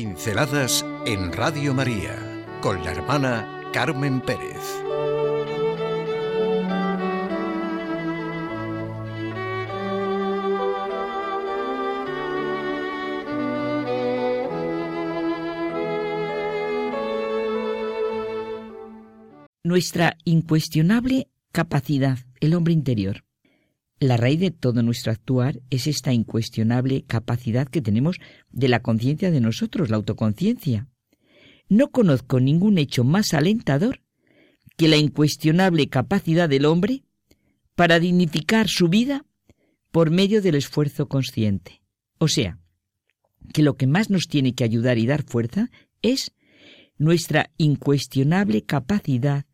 Pinceladas en Radio María con la hermana Carmen Pérez. Nuestra incuestionable capacidad, el hombre interior. La raíz de todo nuestro actuar es esta incuestionable capacidad que tenemos de la conciencia de nosotros, la autoconciencia. No conozco ningún hecho más alentador que la incuestionable capacidad del hombre para dignificar su vida por medio del esfuerzo consciente. O sea, que lo que más nos tiene que ayudar y dar fuerza es nuestra incuestionable capacidad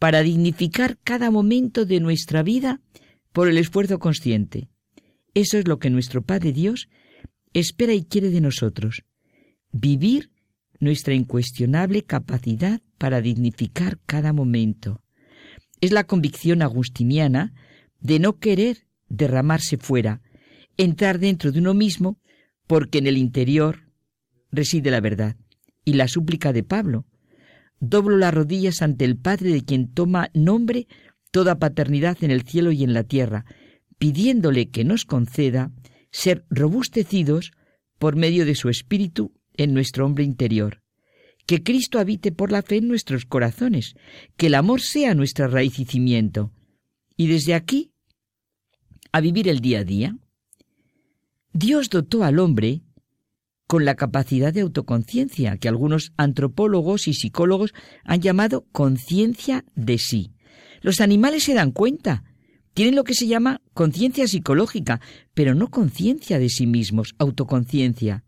para dignificar cada momento de nuestra vida por el esfuerzo consciente. Eso es lo que nuestro Padre Dios espera y quiere de nosotros. Vivir nuestra incuestionable capacidad para dignificar cada momento. Es la convicción agustiniana de no querer derramarse fuera, entrar dentro de uno mismo, porque en el interior reside la verdad. Y la súplica de Pablo. Doblo las rodillas ante el Padre de quien toma nombre toda paternidad en el cielo y en la tierra, pidiéndole que nos conceda ser robustecidos por medio de su Espíritu en nuestro hombre interior. Que Cristo habite por la fe en nuestros corazones, que el amor sea nuestra raíz y cimiento. Y desde aquí, a vivir el día a día. Dios dotó al hombre con la capacidad de autoconciencia, que algunos antropólogos y psicólogos han llamado conciencia de sí. Los animales se dan cuenta. Tienen lo que se llama conciencia psicológica, pero no conciencia de sí mismos, autoconciencia.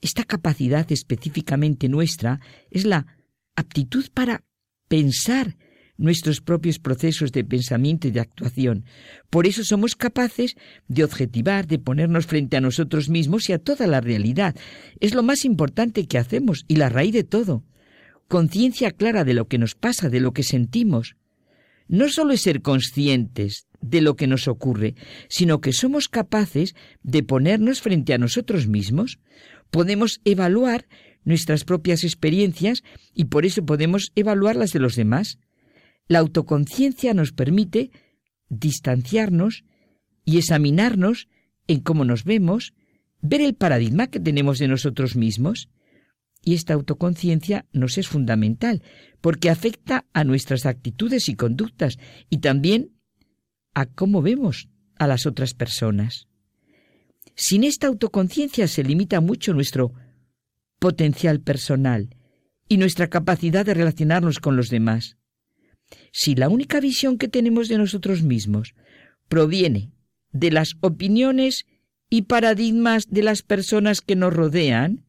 Esta capacidad específicamente nuestra es la aptitud para pensar nuestros propios procesos de pensamiento y de actuación. Por eso somos capaces de objetivar, de ponernos frente a nosotros mismos y a toda la realidad. Es lo más importante que hacemos y la raíz de todo. Conciencia clara de lo que nos pasa, de lo que sentimos no solo es ser conscientes de lo que nos ocurre, sino que somos capaces de ponernos frente a nosotros mismos, podemos evaluar nuestras propias experiencias y por eso podemos evaluar las de los demás. La autoconciencia nos permite distanciarnos y examinarnos en cómo nos vemos, ver el paradigma que tenemos de nosotros mismos y esta autoconciencia nos es fundamental, porque afecta a nuestras actitudes y conductas y también a cómo vemos a las otras personas. Sin esta autoconciencia se limita mucho nuestro potencial personal y nuestra capacidad de relacionarnos con los demás. Si la única visión que tenemos de nosotros mismos proviene de las opiniones y paradigmas de las personas que nos rodean,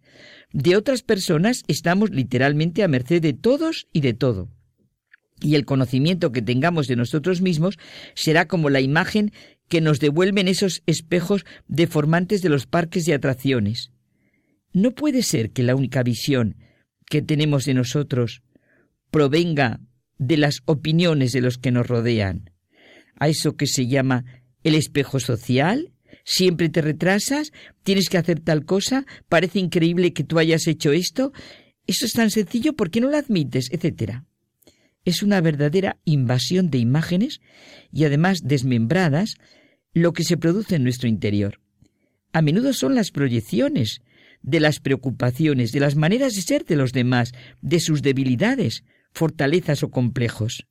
de otras personas estamos literalmente a merced de todos y de todo. Y el conocimiento que tengamos de nosotros mismos será como la imagen que nos devuelven esos espejos deformantes de los parques de atracciones. No puede ser que la única visión que tenemos de nosotros provenga de las opiniones de los que nos rodean. A eso que se llama el espejo social, siempre te retrasas, tienes que hacer tal cosa, parece increíble que tú hayas hecho esto, eso es tan sencillo, ¿por qué no lo admites? etcétera. Es una verdadera invasión de imágenes y además desmembradas lo que se produce en nuestro interior. A menudo son las proyecciones de las preocupaciones, de las maneras de ser de los demás, de sus debilidades, fortalezas o complejos.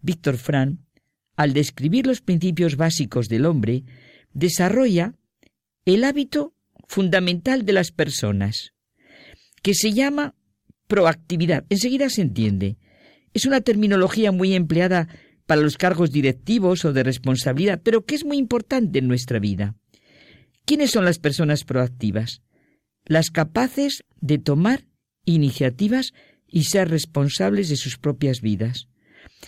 Víctor Fran, al describir los principios básicos del hombre, desarrolla el hábito fundamental de las personas, que se llama proactividad. Enseguida se entiende. Es una terminología muy empleada para los cargos directivos o de responsabilidad, pero que es muy importante en nuestra vida. ¿Quiénes son las personas proactivas? Las capaces de tomar iniciativas y ser responsables de sus propias vidas.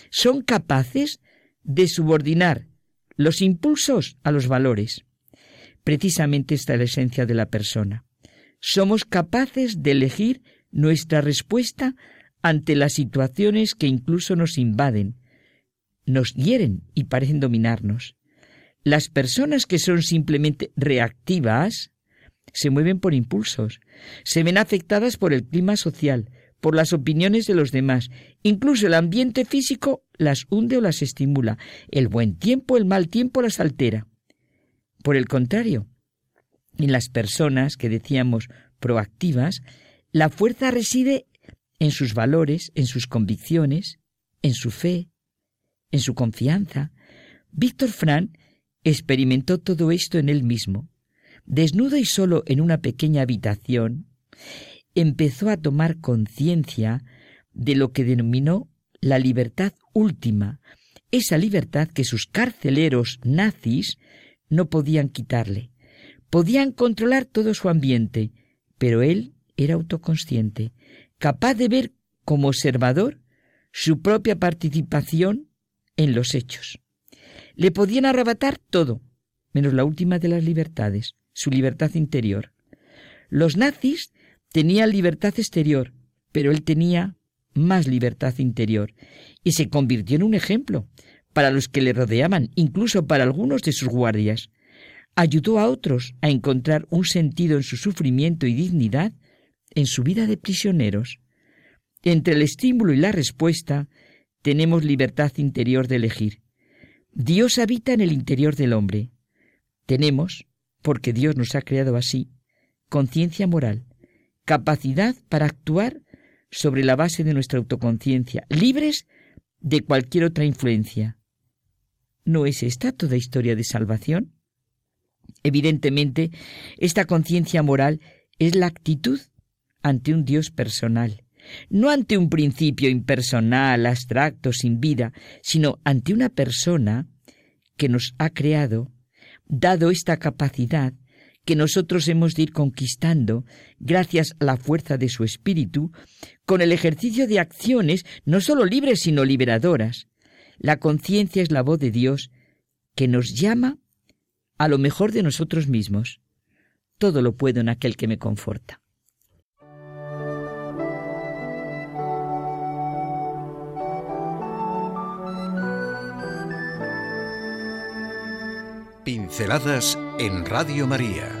Son capaces de subordinar los impulsos a los valores. Precisamente esta es la esencia de la persona. Somos capaces de elegir nuestra respuesta ante las situaciones que incluso nos invaden, nos hieren y parecen dominarnos. Las personas que son simplemente reactivas se mueven por impulsos, se ven afectadas por el clima social, por las opiniones de los demás. Incluso el ambiente físico las hunde o las estimula. El buen tiempo, el mal tiempo las altera. Por el contrario, en las personas que decíamos proactivas, la fuerza reside en sus valores, en sus convicciones, en su fe, en su confianza. Víctor Fran experimentó todo esto en él mismo. Desnudo y solo en una pequeña habitación, empezó a tomar conciencia de lo que denominó la libertad última, esa libertad que sus carceleros nazis no podían quitarle. Podían controlar todo su ambiente, pero él era autoconsciente, capaz de ver como observador su propia participación en los hechos. Le podían arrebatar todo, menos la última de las libertades, su libertad interior. Los nazis Tenía libertad exterior, pero él tenía más libertad interior y se convirtió en un ejemplo para los que le rodeaban, incluso para algunos de sus guardias. Ayudó a otros a encontrar un sentido en su sufrimiento y dignidad en su vida de prisioneros. Entre el estímulo y la respuesta tenemos libertad interior de elegir. Dios habita en el interior del hombre. Tenemos, porque Dios nos ha creado así, conciencia moral capacidad para actuar sobre la base de nuestra autoconciencia, libres de cualquier otra influencia. ¿No es esta toda historia de salvación? Evidentemente, esta conciencia moral es la actitud ante un Dios personal, no ante un principio impersonal, abstracto, sin vida, sino ante una persona que nos ha creado, dado esta capacidad que nosotros hemos de ir conquistando gracias a la fuerza de su espíritu, con el ejercicio de acciones no sólo libres sino liberadoras. La conciencia es la voz de Dios que nos llama a lo mejor de nosotros mismos. Todo lo puedo en aquel que me conforta. Pinceladas en Radio María